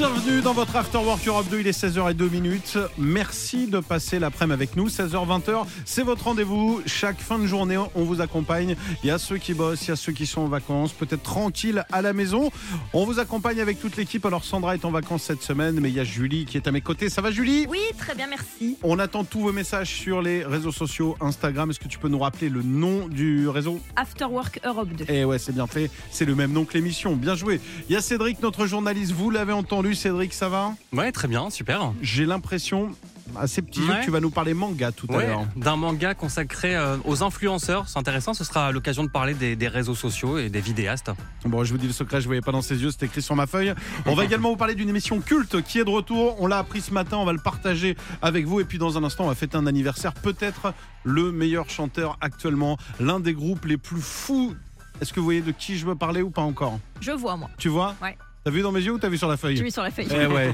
Bienvenue dans votre After Work Europe 2, il est 16h02 minutes. Merci de passer l'après-midi avec nous, 16h-20h, c'est votre rendez-vous. Chaque fin de journée, on vous accompagne. Il y a ceux qui bossent, il y a ceux qui sont en vacances, peut-être tranquilles à la maison. On vous accompagne avec toute l'équipe. Alors Sandra est en vacances cette semaine, mais il y a Julie qui est à mes côtés. Ça va Julie? Oui, très bien, merci. On attend tous vos messages sur les réseaux sociaux, Instagram. Est-ce que tu peux nous rappeler le nom du réseau? After Work Europe 2. Eh ouais, c'est bien fait. C'est le même nom que l'émission. Bien joué. Il y a Cédric, notre journaliste. Vous l'avez entendu, Cédric, ça va? Ouais, très bien, super. J'ai l'impression, à ces petits yeux, Ouais. que tu vas nous parler manga tout à l'heure. d'un manga consacré euh, aux influenceurs. C'est intéressant, ce sera l'occasion de parler des, des réseaux sociaux et des vidéastes. Bon, je vous dis le secret, je ne voyais pas dans ses yeux, c'était écrit sur ma feuille. On va également vous parler d'une émission culte qui est de retour. On l'a appris ce matin, on va le partager avec vous. Et puis dans un instant, on va fêter un anniversaire. Peut-être le meilleur chanteur actuellement, l'un des groupes les plus fous. Est-ce que vous voyez de qui je veux parler ou pas encore? Je vois, moi. Tu vois? Ouais. T'as vu dans mes yeux ou t'as vu sur la feuille J'ai mis sur la feuille. Eh ouais.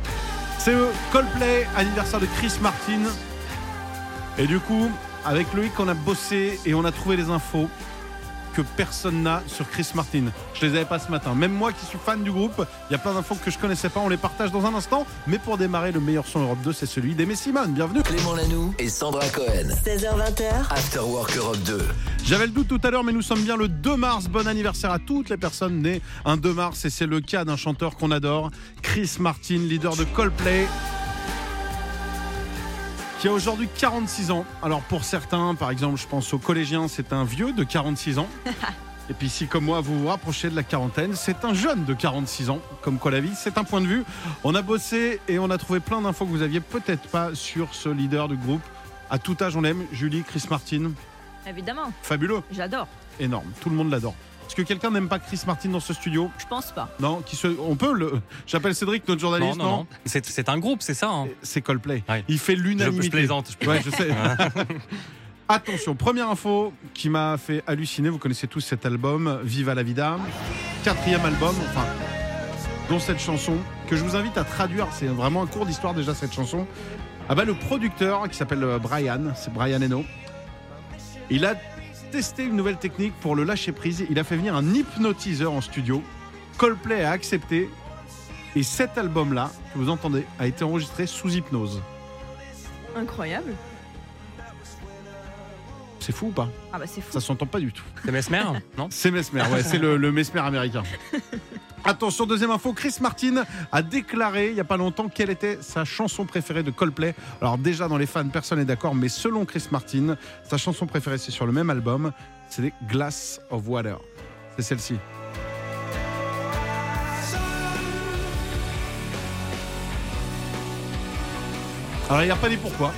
C'est Coldplay, anniversaire de Chris Martin. Et du coup, avec Loïc, on a bossé et on a trouvé les infos que personne n'a sur Chris Martin. Je les avais pas ce matin. Même moi qui suis fan du groupe, il y a plein d'infos que je connaissais pas. On les partage dans un instant. Mais pour démarrer, le meilleur son Europe 2, c'est celui d'Aimé Simone. Bienvenue. Clément Lanoux et Sandra Cohen. 16h, 20h, After Work Europe 2. J'avais le doute tout à l'heure, mais nous sommes bien le 2 mars. Bon anniversaire à toutes les personnes nées un 2 mars. Et c'est le cas d'un chanteur qu'on adore, Chris Martin, leader de Coldplay. Qui a aujourd'hui 46 ans. Alors pour certains, par exemple, je pense aux collégiens, c'est un vieux de 46 ans. Et puis si comme moi vous vous rapprochez de la quarantaine, c'est un jeune de 46 ans. Comme quoi la vie, c'est un point de vue. On a bossé et on a trouvé plein d'infos que vous aviez peut-être pas sur ce leader du groupe. À tout âge, on l'aime. Julie, Chris Martin, Évidemment, fabuleux j'adore. énorme. Tout le monde l'adore. Est-ce que quelqu'un n'aime pas Chris Martin dans ce studio? Je pense pas. Non, qui se... on peut le. J'appelle Cédric, notre Non, journaliste. non, non. C'est c'est un groupe, c'est ça. hein. C'est Coldplay. Ouais. Il fait Je, l'unanimité. je plaisante. je Ouais, je sais. Attention, première info qui m'a fait halluciner. Vous connaissez tous cet album, Viva la Vida. Quatrième album, enfin, dont cette chanson que je vous invite à traduire. C'est vraiment un cours d'histoire déjà cette chanson. Ah bah le producteur qui s'appelle euh, Brian, c'est Brian Eno. Il a testé une nouvelle technique pour le lâcher prise. Il a fait venir un hypnotiseur en studio. Coldplay a accepté. Et cet album-là, que vous entendez, a été enregistré sous hypnose. Incroyable. C'est fou ou pas Ah bah c'est fou. Ça s'entend pas du tout. C'est Mesmer Non C'est Mesmer, ouais, c'est le, le Mesmer américain. Attention, deuxième info, Chris Martin a déclaré il n'y a pas longtemps quelle était sa chanson préférée de Coldplay. Alors déjà dans les fans, personne n'est d'accord, mais selon Chris Martin, sa chanson préférée c'est sur le même album, c'est Glass of Water. C'est celle-ci. Alors il n'y a pas dit pourquoi.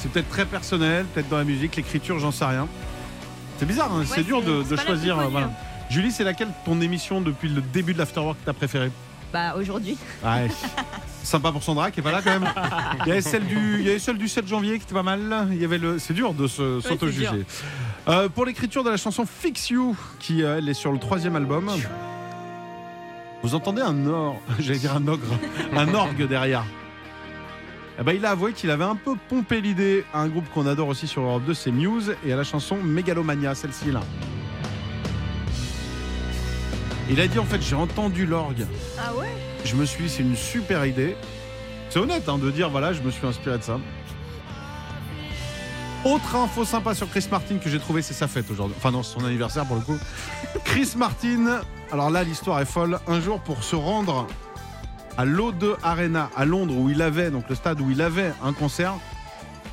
C'est peut-être très personnel, peut-être dans la musique, l'écriture, j'en sais rien. C'est bizarre, hein, c'est dur de, choisir. euh, voilà. hein. Julie, c'est laquelle ton émission depuis le début de l'Afterwork t'as préférée? Bah aujourd'hui. Ouais. Sympa pour Sandra qui est pas là quand même. Il y avait celle du, il y avait celle du 7 janvier qui était pas mal. Il y avait le, c'est dur de se s'auto-juger. Euh, pour l'écriture de la chanson Fix You, qui euh, elle est sur le troisième album. Vous entendez un or, j'allais dire un ogre, un orgue derrière. Eh ben, il a avoué qu'il avait un peu pompé l'idée à un groupe qu'on adore aussi sur Europe 2, c'est Muse, et à la chanson Megalomania, celle-ci là. Il a dit en fait j'ai entendu l'orgue Ah ouais? Je me suis dit, c'est une super idée. C'est honnête hein, de dire, voilà, je me suis inspiré de ça. Autre info sympa sur Chris Martin que j'ai trouvé, c'est sa fête aujourd'hui. Enfin, non, c'est son anniversaire pour le coup. Chris Martin, alors là, l'histoire est folle. Un jour, pour se rendre à l'O2 Arena à Londres, où il avait, donc le stade où il avait un concert,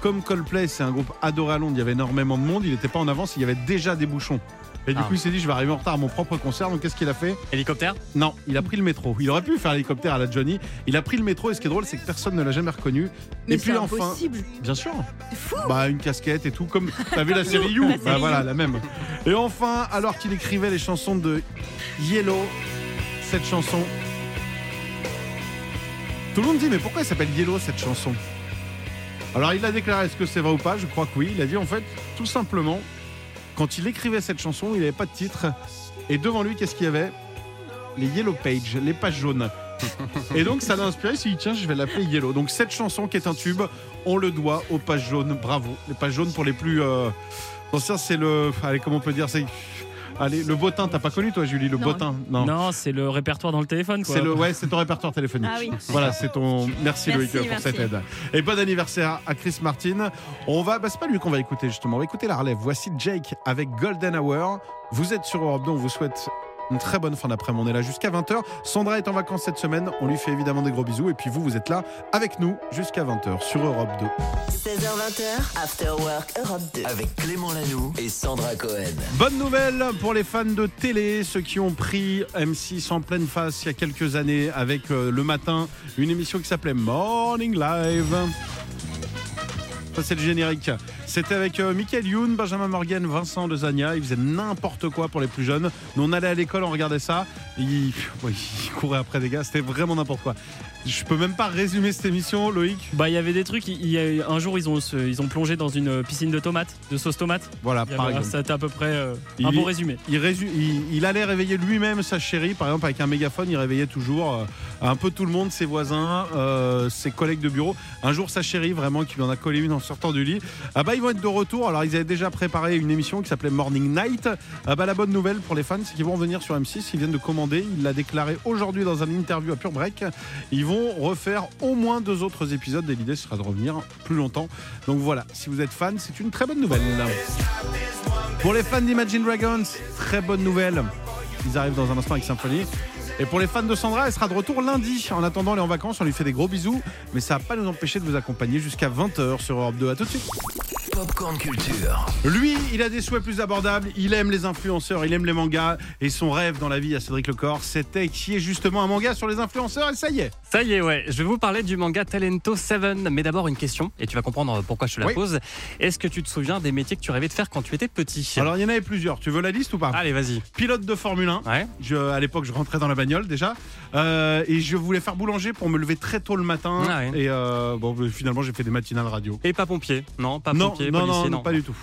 comme Coldplay, c'est un groupe adoré à Londres, il y avait énormément de monde, il n'était pas en avance, il y avait déjà des bouchons. Et du Ah. coup, il s'est dit, je vais arriver en retard à mon propre concert, donc qu'est-ce qu'il a fait? Hélicoptère? Non, il a pris le métro. Il aurait pu faire l'hélicoptère à la Johnny. Il a pris le métro et ce qui est drôle, c'est que personne ne l'a jamais reconnu. Mais et puis enfin, impossible. bien sûr, C'est fou. bah une casquette et tout, comme t'as vu la série You, La bah voilà la même. Et enfin, alors qu'il écrivait les chansons de Yellow, cette chanson. Tout le monde dit mais pourquoi elle s'appelle Yellow cette chanson? Alors il a déclaré est-ce que c'est vrai ou pas? Je crois que oui. Il a dit en fait tout simplement quand il écrivait cette chanson, il n'avait pas de titre et devant lui qu'est-ce qu'il y avait? Les Yellow Pages, les pages jaunes. Et donc ça l'a inspiré, il s'est dit tiens je vais l'appeler Yellow. Donc cette chanson qui est un tube, on le doit aux pages jaunes, bravo. Les pages jaunes pour les plus, euh, L'ancien, c'est le. Allez, comment on peut dire. Allez, le bottin, t'as pas connu toi, Julie, le Non. bottin Non. Non, c'est le répertoire dans le téléphone. Quoi. C'est le, ouais, c'est ton répertoire téléphonique. Ah oui. Voilà, c'est ton. Merci, Merci, Loïc pour cette aide. Et bon anniversaire à Chris Martin. On va, bah, c'est pas lui qu'on va écouter justement. On va écouter la relève. Voici Jake avec Golden Hour. Vous êtes sur Europe 2. On vous souhaite une très bonne fin d'après-midi. On est là jusqu'à 20h. Sandra est en vacances cette semaine. On lui fait évidemment des gros bisous. Et puis vous, vous êtes là avec nous jusqu'à 20h sur Europe 2. 16h20, After Work Europe 2. Avec Clément Lanoux et Sandra Cohen. Bonne nouvelle pour les fans de télé, ceux qui ont pris M6 en pleine face il y a quelques années avec euh, le matin une émission qui s'appelait Morning Live. Le générique. C'était avec euh, Michael Youn, Benjamin Morgan, Vincent Dezagna. Ils faisaient n'importe quoi pour les plus jeunes. Nous on allait à l'école, on regardait ça. Ouais, ils couraient après des gars. C'était vraiment n'importe quoi. Je peux même pas résumer cette émission, Loïc. Bah, il y avait des trucs. Il y a un jour, ils ont, ils ont plongé dans une piscine de tomates, de sauce tomate. Voilà, Il par avait- exemple. C'était à peu près euh, Il un bon résumé. il, il- il allait réveiller lui-même sa chérie, par exemple avec un mégaphone, il réveillait toujours euh, un peu tout le monde, ses voisins, euh, ses collègues de bureau. Un jour, sa chérie, vraiment, qui lui en a collé une en sortant du lit. Ah bah, ils vont être de retour. Alors, ils avaient déjà préparé une émission qui s'appelait Morning Night. Ah bah, la bonne nouvelle pour les fans, c'est qu'ils vont revenir sur M6. Ils viennent de commander. Il l'a déclaré aujourd'hui dans un interview à Pure Break. Ils vont refaire au moins deux autres épisodes et l'idée sera de revenir plus longtemps. Donc voilà, si vous êtes fan, c'est une très bonne nouvelle. Pour les fans d'Imagine Dragons, très bonne nouvelle. Ils arrivent dans un instant avec Symphonie. Et pour les fans de Sandra, elle sera de retour lundi. En attendant, elle est en vacances, on lui fait des gros bisous. Mais ça va pas nous empêcher de vous accompagner jusqu'à 20h sur Europe 2. À tout de suite. Popcorn Culture. Lui, il a des souhaits plus abordables. Il aime les influenceurs, il aime les mangas. Et son rêve dans la vie à Cédric Lecor, c'était qu'il y ait justement un manga sur les influenceurs. Et ça y est. Ça y est, ouais. Je vais vous parler du manga Talento 7. Mais d'abord, une question, et tu vas comprendre pourquoi je te la Oui. pose. Est-ce que tu te souviens des métiers que tu rêvais de faire quand tu étais petit? Alors, il y en avait plusieurs. Tu veux la liste ou pas? Allez, vas-y. Pilote de Formule 1. Ouais. Je, à l'époque, je rentrais dans la bagnole déjà. Euh, et je voulais faire boulanger pour me lever très tôt le matin. Ah ouais. Et euh, bon, finalement, j'ai fait des matinales radio. Et pas pompier? Non, pas non, pompier, non, policier, non, non. pas du tout.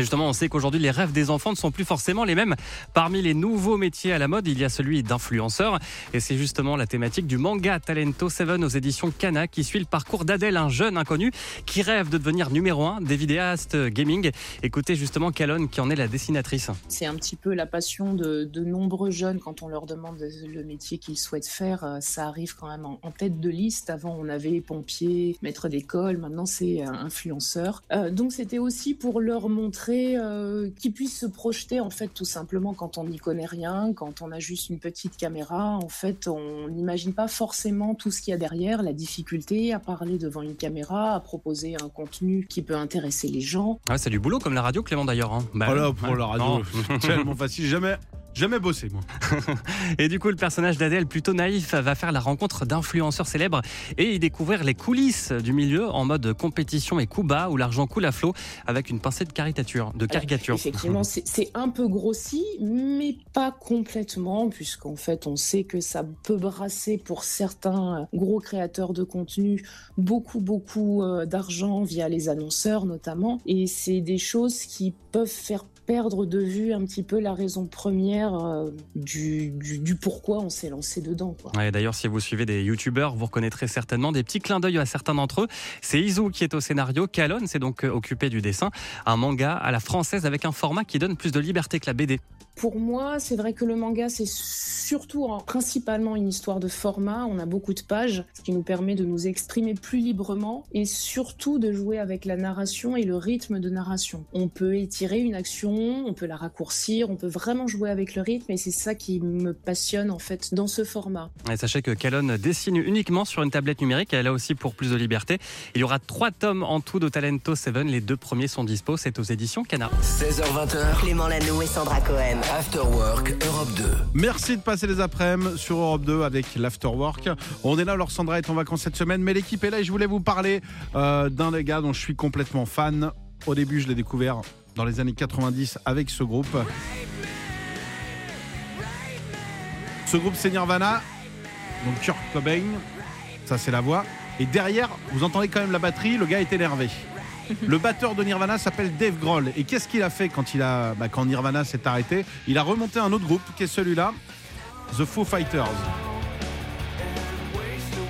Justement, on sait qu'aujourd'hui, les rêves des enfants ne sont plus forcément les mêmes. Parmi les nouveaux métiers à la mode, il y a celui d'influenceur. Et c'est justement la thématique du manga Talento 7 aux éditions Kana qui suit le parcours d'Adèle, un jeune inconnu qui rêve de devenir numéro un des vidéastes gaming. Écoutez justement Calonne qui en est la dessinatrice. C'est un petit peu la passion de, de nombreux jeunes quand on leur demande le métier qu'ils souhaitent faire. euh, Ça arrive quand même en, en tête de liste. Avant, on avait pompier, maître d'école. Maintenant, c'est euh, influenceur. Euh, donc, c'était aussi pour leur montrer euh, qu'ils puissent se projeter, en fait, tout simplement quand on n'y connaît rien, quand on a juste une petite caméra. En fait, on n'imagine pas forcément tout ce qu'il y a derrière, la difficulté à parler devant une caméra, à proposer un contenu qui peut intéresser les gens. Ah, c'est du boulot comme la radio, Clément d'ailleurs. hein. Bah, Voilà, pour la radio, tellement facile. Jamais, jamais bossé, moi. Et du coup, le personnage d'Adèle, plutôt naïf, va faire la rencontre d'influenceurs célèbres et y découvrir les coulisses du milieu en mode compétition et coup bas où l'argent coule à flot avec une pincée de caricature. De caricature. Effectivement, c'est un peu grossi, mais pas complètement, puisqu'en fait, on sait que ça peut brasser pour certains gros créateurs de contenu beaucoup, beaucoup euh, d'argent via les annonceurs notamment. Et c'est des choses qui peuvent faire perdre de vue un petit peu la raison première euh, du, du, du pourquoi on s'est lancé dedans. Ouais, D'ailleurs, si vous suivez des youtubeurs, vous reconnaîtrez certainement des petits clins d'œil à certains d'entre eux. C'est Izu qui est au scénario, Calonne s'est donc euh, occupé du dessin. Un manga à la française avec un format qui donne plus de liberté que la BD. Pour moi, c'est vrai que le manga, c'est surtout hein, principalement une histoire de format. On a beaucoup de pages, ce qui nous permet de nous exprimer plus librement et surtout de jouer avec la narration et le rythme de narration. On peut étirer une action, on peut la raccourcir, on peut vraiment jouer avec le rythme et c'est ça qui me passionne en fait dans ce format. Et sachez que Calonne dessine uniquement sur une tablette numérique. Elle a aussi pour plus de liberté. Il y aura trois tomes en tout de Talento 7. Les deux premiers sont dispo. C'est aux éditions Cana. 16h20, Clément Lanoux et Sandra Cohen. After Work Europe 2. Merci de passer les après-midi sur Europe 2 avec l'Afterwork. On est là, alors Sandra est en vacances cette semaine, mais l'équipe est là et je voulais vous parler euh, d'un des gars dont je suis complètement fan. Au début, je l'ai découvert dans les années 90 avec ce groupe. Ce groupe, c'est Nirvana, donc Kurt Cobain, ça c'est la voix. Et derrière, vous entendez quand même la batterie, le gars est énervé. Le batteur de Nirvana s'appelle Dave Grohl. Et qu'est-ce qu'il a fait quand, il a, bah, quand Nirvana s'est arrêté? Il a remonté un autre groupe qui est celui-là, The Foo Fighters.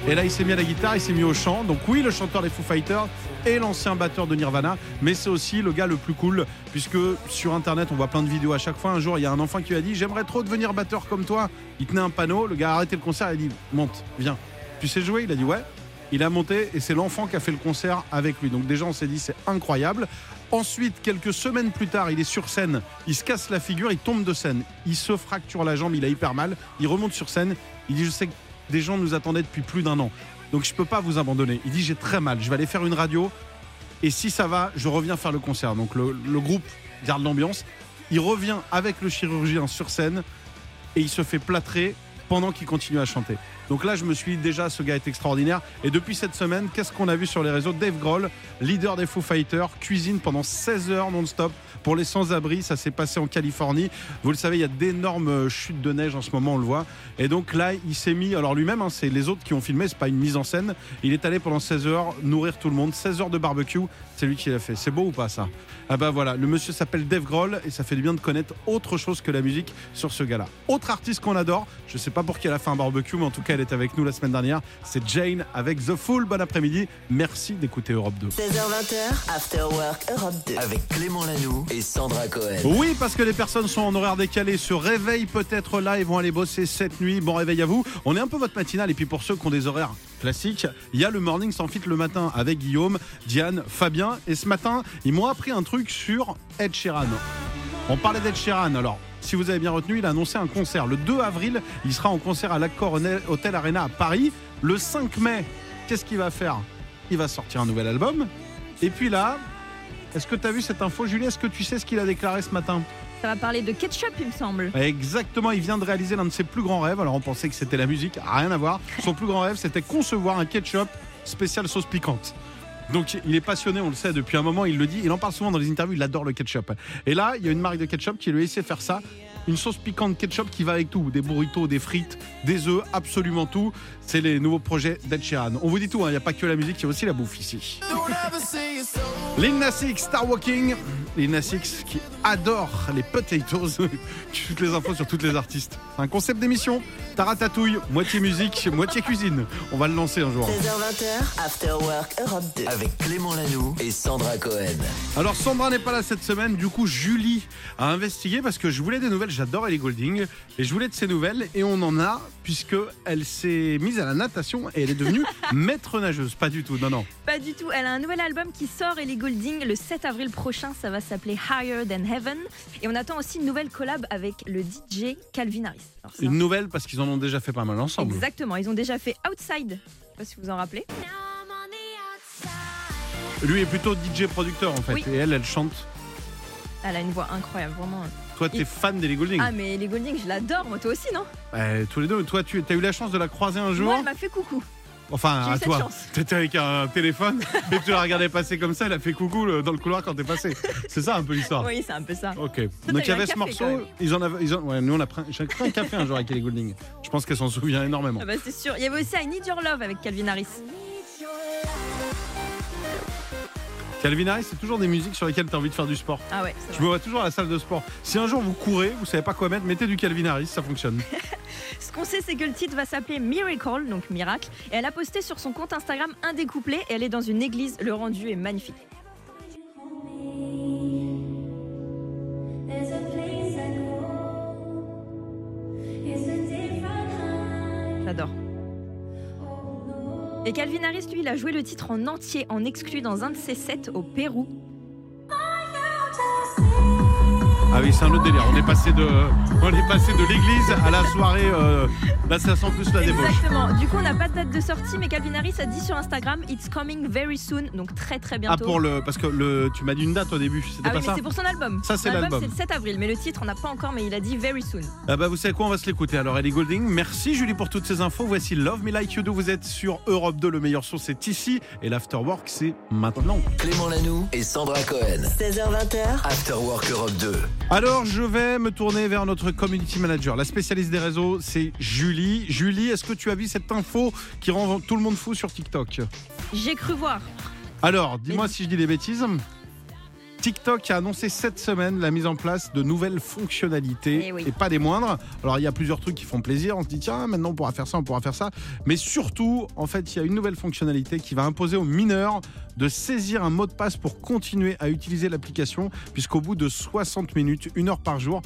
Et là, il s'est mis à la guitare, il s'est mis au chant. Donc oui, le chanteur des Foo Fighters et l'ancien batteur de Nirvana, mais c'est aussi le gars le plus cool, puisque sur Internet, on voit plein de vidéos à chaque fois. Un jour, il y a un enfant qui lui a dit, j'aimerais trop devenir batteur comme toi. Il tenait un panneau, le gars a arrêté le concert, il a dit, monte, viens. Tu sais jouer? Il a dit, ouais. Il a monté et c'est l'enfant qui a fait le concert avec lui. Donc déjà, on s'est dit, c'est incroyable. Ensuite, quelques semaines plus tard, il est sur scène, il se casse la figure, il tombe de scène, il se fracture la jambe, il a hyper mal, il remonte sur scène, il dit je sais que des gens nous attendaient depuis plus d'un an, donc je peux pas vous abandonner. Il dit j'ai très mal, je vais aller faire une radio et si ça va, je reviens faire le concert. Donc le, le groupe garde l'ambiance, il revient avec le chirurgien sur scène et il se fait plâtrer pendant qu'il continue à chanter. Donc là, je me suis dit, déjà, ce gars est extraordinaire. Et depuis cette semaine, qu'est-ce qu'on a vu sur les réseaux? Dave Grohl, leader des Foo Fighters, cuisine pendant 16 heures non-stop pour les sans-abri. Ça s'est passé en Californie. Vous le savez, il y a d'énormes chutes de neige en ce moment, on le voit. Et donc là, il s'est mis, alors lui-même, hein, c'est les autres qui ont filmé, c'est pas une mise en scène. Il est allé pendant 16 heures nourrir tout le monde. 16 heures de barbecue, c'est lui qui l'a fait. C'est beau ou pas ça? Ah bah voilà, le monsieur s'appelle Dave Grohl et ça fait du bien de connaître autre chose que la musique sur ce gars-là. Autre artiste qu'on adore, je sais pas pour qui elle a fait un barbecue, mais en tout cas, elle est avec nous la semaine dernière. C'est Jane avec The Fool. Bon après-midi. Merci d'écouter Europe 2. 16h20, After Work Europe 2. Avec Clément Lanoux et Sandra Cohen. Oui, parce que les personnes sont en horaire décalé, se réveillent peut-être là et vont aller bosser cette nuit. Bon réveil à vous. On est un peu votre matinale et puis pour ceux qui ont des horaires classiques, il y a le morning sans fit le matin avec Guillaume, Diane, Fabien. Et ce matin, ils m'ont appris un truc sur Ed Sheeran. On parlait d'Ed Sheeran. Alors, si vous avez bien retenu, il a annoncé un concert. Le 2 avril, il sera en concert à l'Accor Hotel Arena à Paris. Le 5 mai, qu'est-ce qu'il va faire? Il va sortir un nouvel album. Et puis là, est-ce que tu as vu cette info, Julie? Est-ce que tu sais ce qu'il a déclaré ce matin? Ça va parler de ketchup, il me semble. Exactement, il vient de réaliser l'un de ses plus grands rêves. Alors on pensait que c'était la musique, rien à voir. Son plus grand rêve, c'était concevoir un ketchup spécial sauce piquante. Donc il est passionné, on le sait depuis un moment, il le dit, il en parle souvent dans les interviews, il adore le ketchup. Et là, il y a une marque de ketchup qui lui a faire ça. Une sauce piquante ketchup qui va avec tout, des burritos, des frites, des œufs, absolument tout. C'est les nouveaux projets d'Ed Sheeran. On vous dit tout, hein, il n'y a pas que la musique, il y a aussi la bouffe ici. Lil Nas Star Walking. Lil qui adore les potatoes. toutes les infos sur toutes les artistes. Un concept d'émission. Taratatouille, moitié musique, moitié cuisine. On va le lancer un jour. 16h20, After Work Europe 2. Avec Clément Lanoux et Sandra Cohen. Alors Sandra n'est pas là cette semaine, du coup Julie a investigué parce que je voulais des nouvelles, j'adore Ellie Golding et je voulais de ces nouvelles et on en a puisque elle s'est mise à la natation et elle est devenue maître nageuse. Pas du tout, non non. Pas du tout. Elle a un nouvel album qui sort, Ellie Goulding, le 7 avril prochain. Ça va s'appeler Higher Than Heaven. Et on attend aussi une nouvelle collab avec le DJ Calvin Harris. Alors, ça- Une nouvelle parce qu'ils en ont déjà fait pas mal ensemble. Exactement. Ils ont déjà fait Outside. Je sais pas si vous vous en rappelez. Lui est plutôt DJ producteur en fait Oui. et elle elle chante. Elle a une voix incroyable, vraiment. Toi t'es fan d'Ellie Goulding. Ah, mais Ellie Goulding, je l'adore. Moi, toi aussi, non? Ouais, tous les deux. Toi tu as eu la chance de la croiser un jour? Moi, elle m'a fait coucou. Enfin, J'ai eu à cette toi. chance. T'étais avec un téléphone et tu la regardais passer comme ça, elle a fait coucou le- dans le couloir quand t'es passé. C'est ça un peu l'histoire. Oui, c'est un peu ça. Ok. t'as Donc il eu y un avait ce café, quand morceau, même. ils en avaient, ils ouais, nous on a pris, j'ai pris un café un jour avec Ellie Goulding. Je pense qu'elle s'en souvient énormément. Ah bah, c'est sûr. Il y avait aussi I Need Your Love avec Calvin Harris. Calvin Harris, c'est toujours des musiques sur lesquelles tu as envie de faire du sport. Ah ouais, c'est Je vrai. me vois toujours à la salle de sport. Si un jour vous courez, vous savez pas quoi mettre, mettez du Calvin Harris, ça fonctionne. Ce qu'on sait, c'est que le titre va s'appeler Miracle, donc miracle. Et elle a posté sur son compte Instagram un des couplets. Et elle est dans une église. Le rendu est magnifique. There's Et Calvin Harris, lui, il a joué le titre en entier, en exclu dans un de ses sets au Pérou. Ah oui, c'est un autre délire. On est passé de, on est passé de l'église à la soirée. euh, là, ça sent plus la débauche. Exactement. Du coup, on n'a pas de date de sortie, mais Calvin Harris a dit sur Instagram It's coming very soon, donc très très Ah bientôt. pour le, parce que le, tu m'as dit une date au début, c'était Ah pas oui, mais ça. c'est pour son album. Ça, c'est l'album. C'est le 7 avril, mais le titre, on n'a pas encore, mais il a dit very soon. Ah bah vous savez quoi, on va se l'écouter. Alors Ellie Golding, merci Julie pour toutes ces infos. Voici Love Me Like You Do. Vous êtes sur Europe 2, le meilleur son c'est ici et l'afterwork c'est maintenant. Clément Lanoux et Sandra Cohen. 16h20, After Work Europe 2. Alors je vais me tourner vers notre community manager, la spécialiste des réseaux, c'est Julie. Julie, est-ce que tu as vu cette info qui rend tout le monde fou sur TikTok? J'ai cru voir. Alors, dis-moi si je dis des bêtises. TikTok a annoncé cette semaine la mise en place de nouvelles fonctionnalités Eh oui. et pas des moindres. Alors il y a plusieurs trucs qui font plaisir. On se dit tiens maintenant on pourra faire ça, on pourra faire ça. Mais surtout en fait il y a une nouvelle fonctionnalité qui va imposer aux mineurs de saisir un mot de passe pour continuer à utiliser l'application puisqu'au bout de 60 minutes, une heure par jour,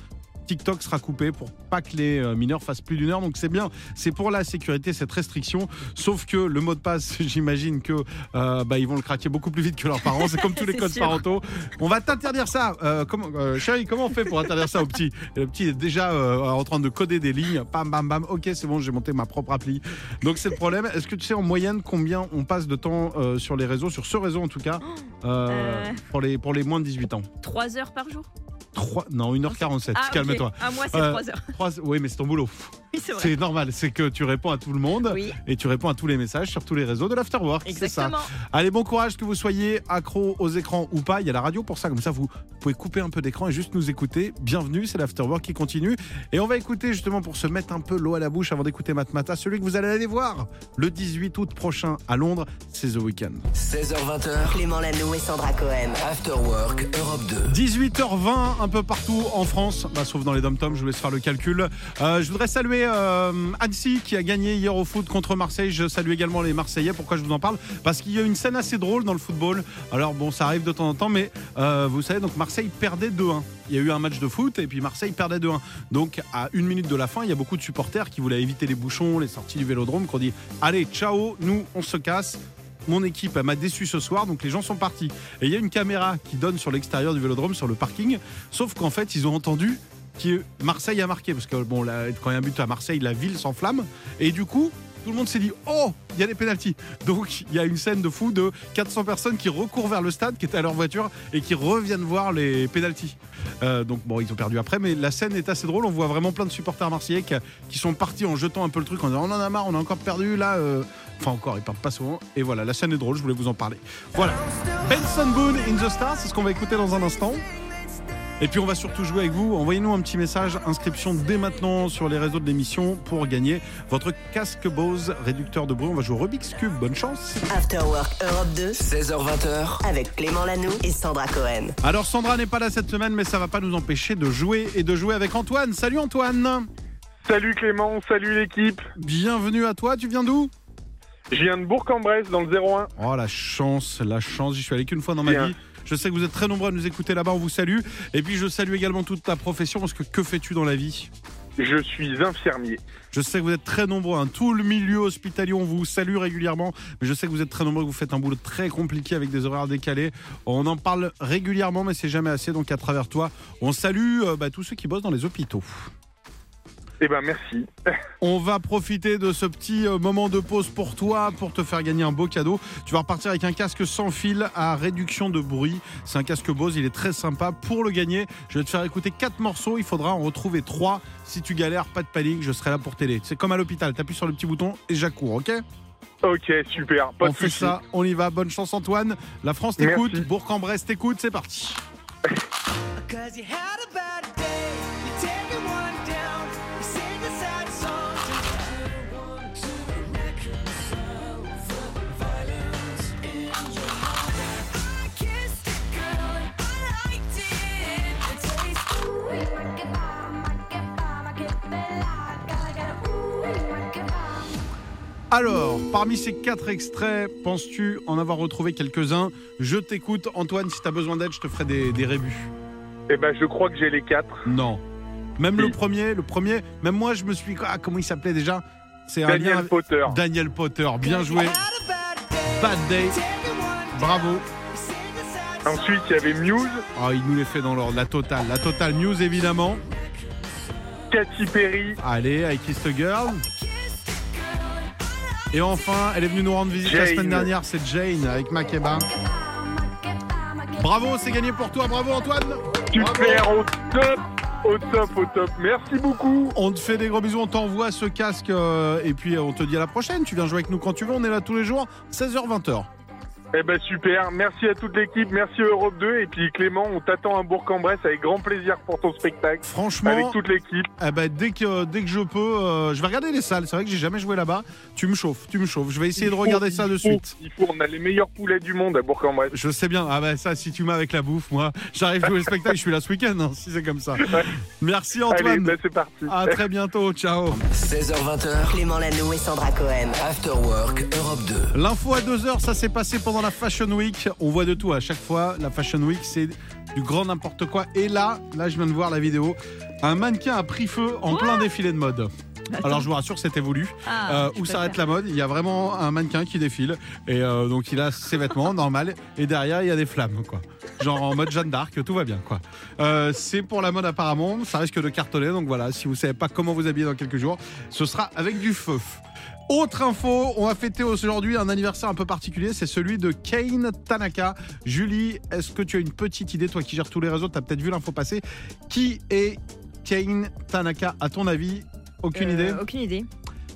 TikTok sera coupé pour pas que les euh, mineurs fassent plus d'une heure. Donc c'est bien, c'est pour la sécurité cette restriction. Sauf que le mot de passe, j'imagine que euh, bah, ils vont le craquer beaucoup plus vite que leurs parents. C'est comme tous les codes sûr. parentaux. On va t'interdire ça. Euh, comment, euh, chérie, comment on fait pour interdire ça au petit? Et Le petit est déjà en train de coder des lignes. Bam, bam, bam. Ok, c'est bon, j'ai monté ma propre appli. Donc c'est le problème. Est-ce que tu sais en moyenne combien on passe de temps sur les réseaux, sur ce réseau en tout cas, Euh. pour, les, pour les moins de 18 ans? 3 heures par jour? 3, Non, 1h47. Ah. Calme-toi. À moi, c'est Euh, 3 heures. Trois- Oui, mais c'est ton boulot. Oui, c'est vrai. C'est normal, c'est que tu réponds à tout le monde Oui, et tu réponds à tous les messages sur tous les réseaux de l'Afterwork. C'est ça. exactement. Allez, bon courage, que vous soyez accro aux écrans ou pas. Il y a la radio pour ça, comme ça vous pouvez couper un peu d'écran et juste nous écouter. Bienvenue, c'est l'Afterwork qui continue. Et on va écouter justement pour se mettre un peu l'eau à la bouche avant d'écouter Matmata, celui que vous allez aller voir le 18 août prochain à Londres. C'est The Weeknd. 16h20h, Clément Lanoux et Sandra Cohen. After Work Europe 2. 18h20 un peu partout en France, bah, sauf dans les dom-toms, je vous laisse faire le calcul. Euh, je voudrais saluer euh, Annecy qui a gagné hier au foot contre Marseille. Je salue également les Marseillais. Pourquoi je vous en parle? Parce qu'il y a une scène assez drôle dans le football. Alors bon, ça arrive de temps en temps, mais euh, vous savez, donc Marseille perdait 2-1. Il y a eu un match de foot et puis Marseille perdait 2-1. Donc à une minute de la fin, il y a beaucoup de supporters qui voulaient éviter les bouchons, les sorties du vélodrome, qui ont dit Allez, ciao, nous on se casse. Mon équipe m'a déçu ce soir, donc les gens sont partis. Et il y a une caméra qui donne sur l'extérieur du vélodrome, sur le parking. Sauf qu'en fait, ils ont entendu que Marseille a marqué. Parce que bon, quand il y a un but à Marseille, la ville s'enflamme. Et du coup, tout le monde s'est dit Oh, il y a des pénalties. Donc il y a une scène de fou de 400 personnes qui recourent vers le stade, qui étaient à leur voiture, et qui reviennent voir les pénalties. Euh, donc bon, ils ont perdu après, mais la scène est assez drôle. On voit vraiment plein de supporters marseillais qui, qui sont partis en jetant un peu le truc en disant On en a marre, on a encore perdu là. euh. Enfin, encore, ils partent pas souvent. Et voilà, la scène est drôle, je voulais vous en parler. Voilà. Benson Boone in the Stars, c'est ce qu'on va écouter dans un instant. Et puis on va surtout jouer avec vous. Envoyez-nous un petit message, inscription dès maintenant sur les réseaux de l'émission pour gagner votre casque Bose réducteur de bruit. On va jouer au Rubik's Cube. Bonne chance. After Work Europe 2 16h20h, avec Clément Lanoux et Sandra Cohen. Alors Sandra n'est pas là cette semaine, mais ça va pas nous empêcher de jouer et de jouer avec Antoine. Salut Antoine. Salut Clément, salut l'équipe. Bienvenue à toi. Tu viens d'où? Je viens de Bourg-en-Bresse dans le 01. Oh la chance, la chance. J'y suis allé qu'une fois dans ma Bien. vie. Je sais que vous êtes très nombreux à nous écouter là-bas. On vous salue. Et puis je salue également toute ta profession parce que que fais-tu dans la vie? Je suis infirmier. Je sais que vous êtes très nombreux, hein. tout le milieu hospitalier, on vous salue régulièrement, mais je sais que vous êtes très nombreux, que vous faites un boulot très compliqué avec des horaires décalés. On en parle régulièrement, mais c'est jamais assez, donc à travers toi, on salue euh, bah, tous ceux qui bossent dans les hôpitaux. Eh ben merci. On va profiter de ce petit euh, moment de pause pour toi, pour te faire gagner un beau cadeau. Tu vas repartir avec un casque sans fil à réduction de bruit. C'est un casque Bose, il est très sympa. Pour le gagner, je vais te faire écouter quatre morceaux. Il faudra en retrouver trois. Si tu galères, pas de panique, je serai là pour t'aider. C'est comme à l'hôpital, t'appuies sur le petit bouton et j'accours, ok? Ok, super. Pas On de fait soucis. ça, on y va. Bonne chance Antoine. La France t'écoute. Bourg-en-Bresse t'écoute, c'est parti. Alors, parmi ces quatre extraits, penses-tu en avoir retrouvé quelques-uns? Je t'écoute. Antoine, si t'as besoin d'aide, je te ferai des, des rébus. Eh ben je crois que j'ai les quatre. Non. Même le premier, le premier, même moi je me suis. Ah, comment il s'appelait déjà? C'est un lien Daniel Potter. Daniel Potter, bien joué. Bad day, bravo. Ensuite il y avait Muse, Ah, il nous les fait dans l'ordre. La totale, la totale news évidemment. Katy Perry, Allez, avec Kiss the Girl. Et enfin, elle est venue nous rendre visite la semaine dernière, c'est Jane avec Makeba. Bravo, c'est gagné pour toi. Bravo Antoine. super, au top, au top, au top. Merci beaucoup. On te fait des gros bisous, on t'envoie ce casque euh, et puis euh, on te dit à la prochaine. Tu viens jouer avec nous quand tu veux, on est là tous les jours, 16h-20h. Eh ben super, merci à toute l'équipe, merci Europe 2 et puis Clément, on t'attend à Bourg-en-Bresse avec grand plaisir pour ton spectacle. Franchement, Avec toute l'équipe. eh ben, dès, que, dès que je peux, euh, je vais regarder les salles. C'est vrai que j'ai jamais joué là-bas. Tu me chauffes, tu me chauffes. Je vais essayer de faut, regarder ça de suite. Il faut, on a les meilleurs poulets du monde à Bourg-en-Bresse. Je sais bien. Ah ben ça, si tu m'as avec la bouffe, moi, j'arrive jouer le spectacle, je suis là ce week-end, hein, si c'est comme ça. Merci Allez, Antoine. ben c'est parti. À très bientôt. Ciao. 16h20h, Clément Lanoux et Sandra Cohen. After Work Europe 2. L'info à 2h, ça s'est passé pendant la Fashion Week. On voit de tout à chaque fois. La Fashion Week, c'est du grand n'importe quoi. Et là, là, je viens de voir la vidéo. Un mannequin a pris feu en plein défilé de mode. Alors je vous rassure, c'était voulu. Ah, Euh, où s'arrête la mode Il y a vraiment un mannequin qui défile et euh, donc il a ses vêtements normal et derrière il y a des flammes quoi. Genre en mode Jeanne d'Arc, tout va bien quoi. Euh, c'est pour la mode apparemment, ça risque de cartonner donc voilà. Si vous savez pas comment vous habiller dans quelques jours, ce sera avec du feu. Autre info, on va fêter aujourd'hui un anniversaire un peu particulier, c'est celui de Kane Tanaka. Julie, est-ce que tu as une petite idée, toi qui gères tous les réseaux, tu as peut-être vu l'info passer Qui est Kane Tanaka à ton avis? Aucune Euh, idée Aucune idée.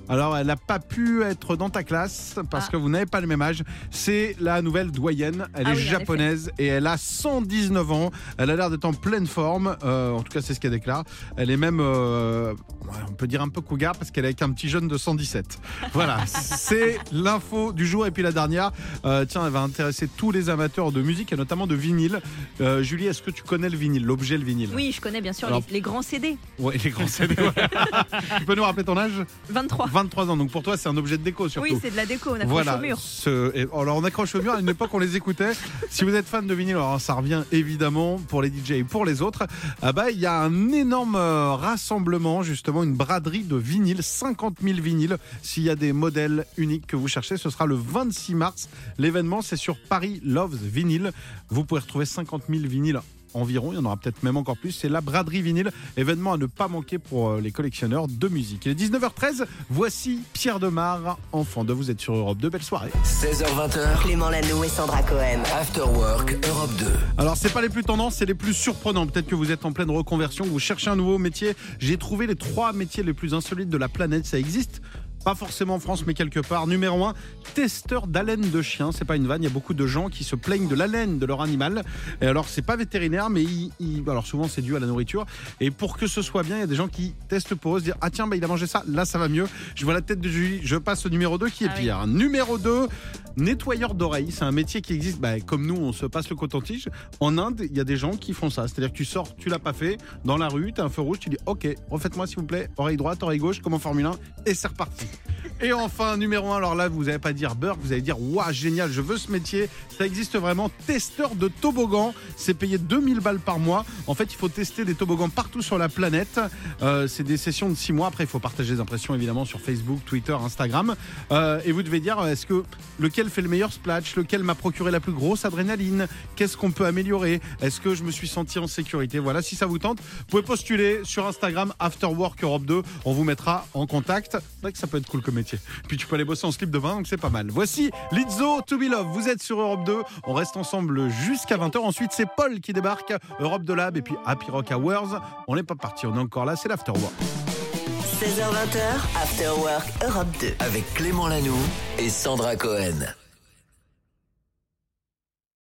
Alors, elle n'a pas pu être dans ta classe parce Ah. que vous n'avez pas le même âge. C'est la nouvelle doyenne. Elle Ah est oui, japonaise et elle a 119 ans. Elle a l'air d'être en pleine forme. Euh, en tout cas, c'est ce qu'elle déclare. Elle est même, euh, on peut dire un peu cougar parce qu'elle est avec un petit jeune de 117. Voilà, c'est l'info du jour. Et puis la dernière, euh, tiens, elle va intéresser tous les amateurs de musique et notamment de vinyle. Julie, est-ce que tu connais le vinyle, l'objet le vinyle? Oui, je connais bien sûr Alors- les, les grands CD. Ouais, les grands CD. ouais. tu peux nous rappeler ton âge? 23. 23 ans. Donc pour toi, c'est un objet de déco surtout. Oui, c'est de la déco, on accroche Voilà. au mur. ce- et- alors on accroche au mur. À une époque, on les écoutait. Si vous êtes fan de vinyle, alors ça revient évidemment pour les DJ et pour les autres. Ah bah, il y a un énorme euh, rassemblement, justement, une braderie de vinyles, 50 000 vinyles. S'il y a des modèles uniques que vous cherchez, ce sera le 26 mars. L'événement, c'est sur Paris Loves Vinyl. Vous pouvez retrouver 50 000 vinyles environ, il y en aura peut-être même encore plus. C'est la braderie vinyle, événement à ne pas manquer pour euh, les collectionneurs de musique. Il est 19h13, voici Pierre Demar, enfant de vous êtes sur Europe 2, belle soirée. 16h20h, Clément Lanoux et Sandra Cohen. After Work Europe 2. Alors, c'est pas les plus tendances, c'est les plus surprenants. Peut-être que vous êtes en pleine reconversion, que vous cherchez un nouveau métier. J'ai trouvé les trois métiers les plus insolites de la planète. Ça existe pas forcément en France, mais quelque part. Numéro 1, testeur d'haleine de chien. C'est pas une vanne. Il y a beaucoup de gens qui se plaignent de l'haleine de leur animal. Et alors, c'est pas vétérinaire, mais il- il- alors souvent c'est dû à la nourriture. Et pour que ce soit bien, il y a des gens qui testent pour eux, se dire ah tiens, bah, il a mangé ça, là ça va mieux. Je vois la tête de Julie. Je passe au numéro 2 qui est Ah oui. pire. Numéro 2, nettoyeur d'oreilles. C'est un métier qui existe. Bah, comme nous, on se passe le coton-tige. En Inde, il y a des gens qui font ça. C'est-à-dire que tu sors, tu l'as pas fait, dans la rue, tu as un feu rouge, tu dis ok, refaites-moi s'il vous plaît, oreille droite, oreille gauche, comme en Formule 1, et c'est reparti. Et enfin, numéro 1, alors là, vous n'allez pas dire Burke, vous allez dire Waouh, génial, je veux ce métier. Ça existe vraiment. Testeur de toboggan. C'est payé 2000 balles par mois. En fait, il faut tester des toboggans partout sur la planète. Euh, c'est des sessions de 6 mois. Après, il faut partager les impressions évidemment sur Facebook, Twitter, Instagram. Euh, et vous devez dire est-ce que lequel fait le meilleur splash Lequel m'a procuré la plus grosse adrénaline? Qu'est-ce qu'on peut améliorer? Est-ce que je me suis senti en sécurité? Voilà, si ça vous tente, vous pouvez postuler sur Instagram Afterwork Europe 2. On vous mettra en contact. C'est vrai que ça peut être cool comme métier. Puis tu peux aller bosser en slip de bain, donc c'est pas mal. Voici Lizzo To Be Love. Vous êtes sur Europe 2. On reste ensemble jusqu'à 20h. Ensuite, c'est Paul qui débarque. Europe de Lab et puis Happy Rock Hours. On n'est pas parti, on est encore là. C'est l'Afterwork. 16h20, After Work Europe 2. Avec Clément Lanoux et Sandra Cohen.